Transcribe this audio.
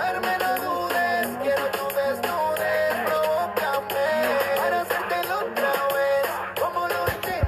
Carmen.